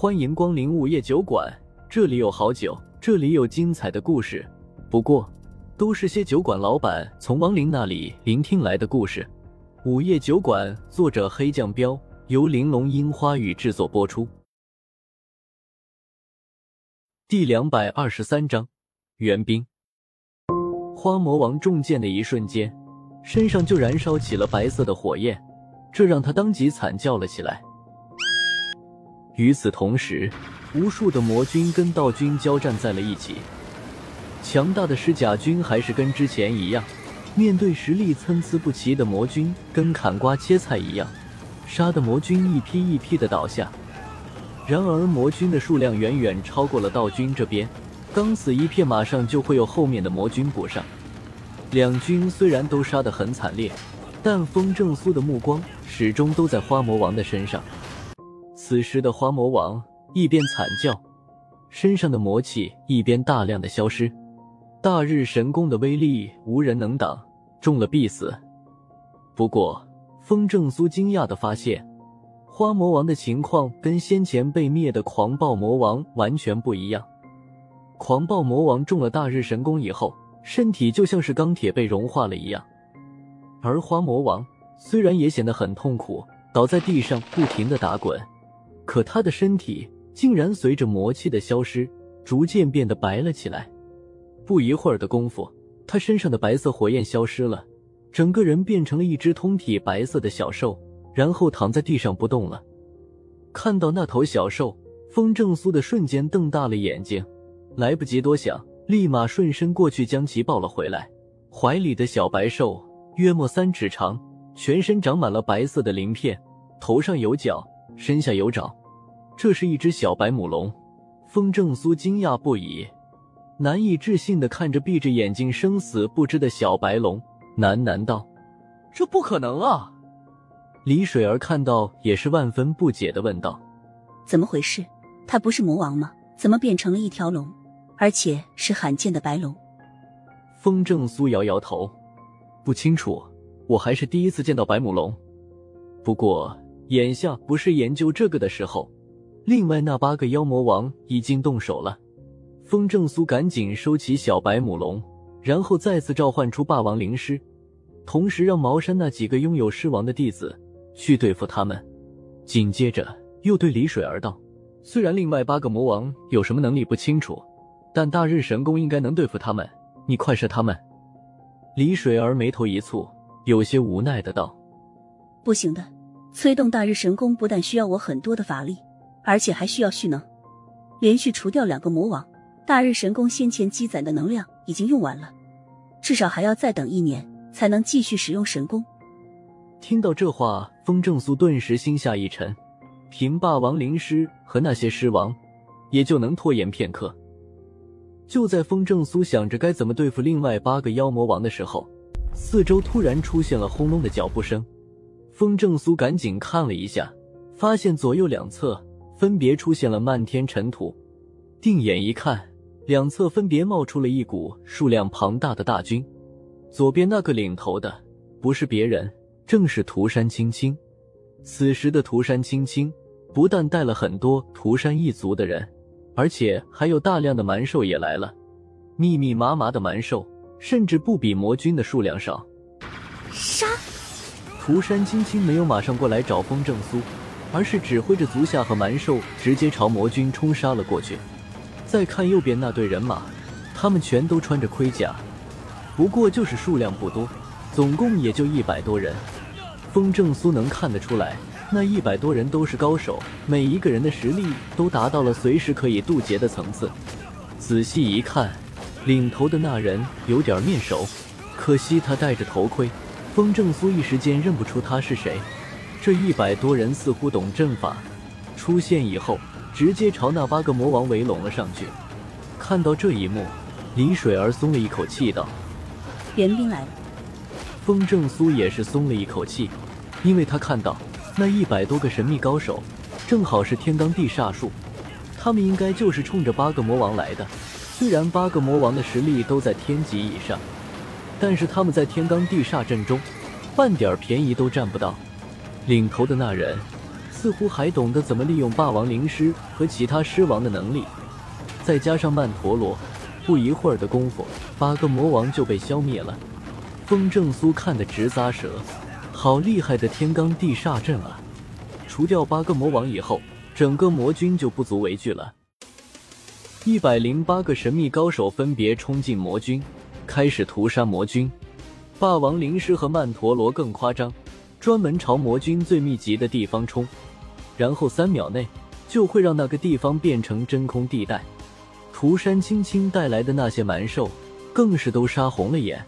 欢迎光临午夜酒馆，这里有好酒，这里有精彩的故事。不过，都是些酒馆老板从亡灵那里聆听来的故事。午夜酒馆，作者黑酱标，由玲珑樱花雨制作播出。第两百二十三章，援兵。花魔王中箭的一瞬间，身上就燃烧起了白色的火焰，这让他当即惨叫了起来。与此同时，无数的魔军跟道军交战在了一起。强大的尸甲军还是跟之前一样，面对实力参差不齐的魔军，跟砍瓜切菜一样，杀的魔军一批一批的倒下。然而魔军的数量远远超过了道军这边。刚死一片，马上就会有后面的魔军补上。两军虽然都杀得很惨烈，但风正苏的目光始终都在花魔王的身上。此时的花魔王一边惨叫，身上的魔气一边大量的消失。大日神功的威力无人能挡，中了必死。不过，风正苏惊讶的发现，花魔王的情况跟先前被灭的狂暴魔王完全不一样。狂暴魔王中了大日神功以后，身体就像是钢铁被融化了一样，而花魔王虽然也显得很痛苦，倒在地上不停的打滚，可他的身体竟然随着魔气的消失，逐渐变得白了起来。不一会儿的功夫，他身上的白色火焰消失了，整个人变成了一只通体白色的小兽，然后躺在地上不动了。看到那头小兽，风正苏的瞬间瞪大了眼睛。来不及多想，立马顺身过去将其抱了回来。怀里的小白兽约莫三尺长，全身长满了白色的鳞片，头上有角，身下有爪。这是一只小白母龙。风正苏惊讶不已，难以置信的看着闭着眼睛生死不知的小白龙，喃喃道：“这不可能啊！”李水儿看到也是万分不解的问道：“怎么回事？他不是魔王吗？怎么变成了一条龙？”而且是罕见的白龙。风正苏摇摇头，不清楚，我还是第一次见到白母龙。不过眼下不是研究这个的时候。另外那八个妖魔王已经动手了。风正苏赶紧收起小白母龙，然后再次召唤出霸王灵师，同时让茅山那几个拥有狮王的弟子去对付他们。紧接着又对李水儿道：“虽然另外八个魔王有什么能力不清楚。”但大日神功应该能对付他们，你快射他们。李水儿眉头一蹙，有些无奈的道：“不行的，催动大日神功不但需要我很多的法力，而且还需要蓄能。连续除掉两个魔王，大日神功先前积攒的能量已经用完了，至少还要再等一年才能继续使用神功。”听到这话，风正苏顿时心下一沉，凭霸王灵师和那些狮王，也就能拖延片刻。就在风正苏想着该怎么对付另外八个妖魔王的时候，四周突然出现了轰隆的脚步声。风正苏赶紧看了一下，发现左右两侧分别出现了漫天尘土。定眼一看，两侧分别冒出了一股数量庞大的大军。左边那个领头的不是别人，正是涂山青青。此时的涂山青青不但带了很多涂山一族的人。而且还有大量的蛮兽也来了，密密麻麻的蛮兽，甚至不比魔军的数量少。杀！涂山青青没有马上过来找风正苏，而是指挥着足下和蛮兽直接朝魔军冲杀了过去。再看右边那队人马，他们全都穿着盔甲，不过就是数量不多，总共也就一百多人。风正苏能看得出来。那一百多人都是高手，每一个人的实力都达到了随时可以渡劫的层次。仔细一看，领头的那人有点面熟，可惜他戴着头盔，风正苏一时间认不出他是谁。这一百多人似乎懂阵法，出现以后直接朝那八个魔王围拢了上去。看到这一幕，李水儿松了一口气，道：“援兵来了。”风正苏也是松了一口气，因为他看到。那一百多个神秘高手，正好是天罡地煞术，他们应该就是冲着八个魔王来的。虽然八个魔王的实力都在天级以上，但是他们在天罡地煞阵中，半点便宜都占不到。领头的那人似乎还懂得怎么利用霸王灵狮和其他狮王的能力，再加上曼陀罗，不一会儿的功夫，八个魔王就被消灭了。风正苏看得直咂舌，好厉害的天罡地煞阵啊！除掉八个魔王以后，整个魔军就不足为惧了。一百零八个神秘高手分别冲进魔军，开始屠杀魔军。霸王灵狮和曼陀罗更夸张。专门朝魔军最密集的地方冲，然后三秒内就会让那个地方变成真空地带。涂山青青带来的那些蛮兽更是都杀红了眼。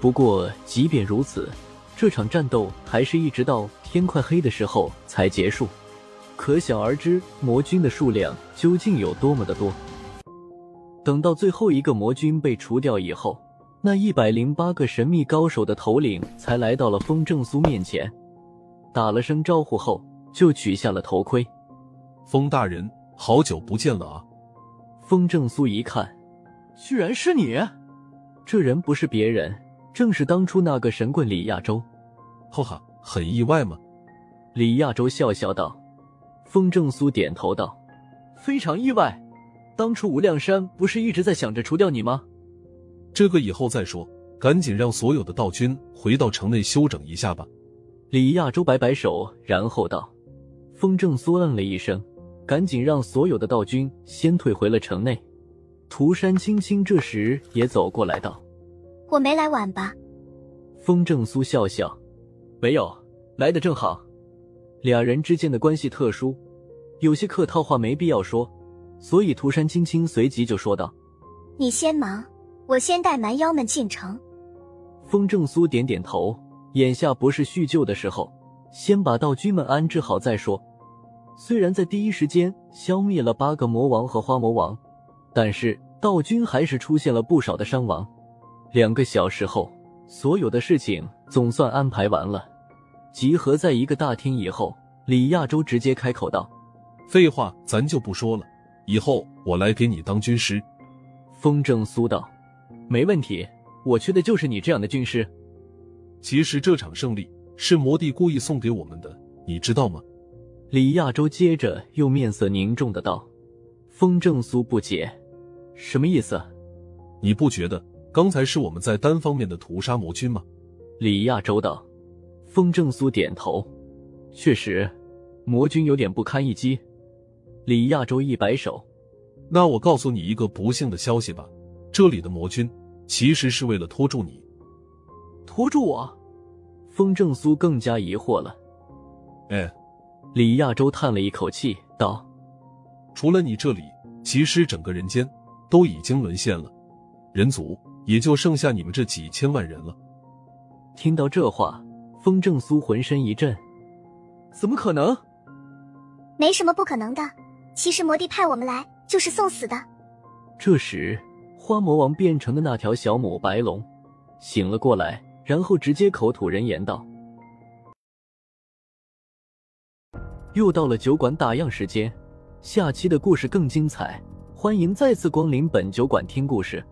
不过，即便如此，这场战斗还是一直到天快黑的时候才结束。可想而知，魔军的数量究竟有多么的多。等到最后一个魔军被除掉以后。那一百零八个神秘高手的头领才来到了风正苏面前，打了声招呼后，就取下了头盔。风大人，好久不见了啊！风正苏一看，居然是你！这人不是别人，正是当初那个神棍李亚洲。哈哈，很意外吗？李亚洲笑笑道。风正苏点头道：“非常意外。当初无量山不是一直在想着除掉你吗？”这个以后再说，赶紧让所有的道君回到城内休整一下吧。李亚洲摆摆手，然后道：“风正苏嗯了一声，赶紧让所有的道君先退回了城内。”涂山青青这时也走过来道：“我没来晚吧？”风正苏笑笑：“没有，来的正好。俩人之间的关系特殊，有些客套话没必要说，所以涂山青青随即就说道：‘你先忙。’”我先带蛮妖们进城。风正苏点点头，眼下不是叙旧的时候，先把道君们安置好再说。虽然在第一时间消灭了八个魔王和花魔王，但是道君还是出现了不少的伤亡。两个小时后，所有的事情总算安排完了。集合在一个大厅以后，李亚洲直接开口道：“废话，咱就不说了，以后我来给你当军师。”风正苏道。没问题，我缺的就是你这样的军师。其实这场胜利是魔帝故意送给我们的，你知道吗？李亚洲接着又面色凝重的道。风正苏不解，什么意思？你不觉得刚才是我们在单方面的屠杀魔君吗？李亚洲道。风正苏点头，确实，魔君有点不堪一击。李亚洲一摆手，那我告诉你一个不幸的消息吧。这里的魔君其实是为了拖住你，拖住我。风正苏更加疑惑了。哎，李亚洲叹了一口气道：“除了你这里，其实整个人间都已经沦陷了，人族也就剩下你们这几千万人了。”听到这话，风正苏浑身一震：“怎么可能？没什么不可能的。其实魔帝派我们来就是送死的。”这时。花魔王变成的那条小母白龙醒了过来，然后直接口吐人言道：“又到了酒馆打烊时间，下期的故事更精彩，欢迎再次光临本酒馆听故事。”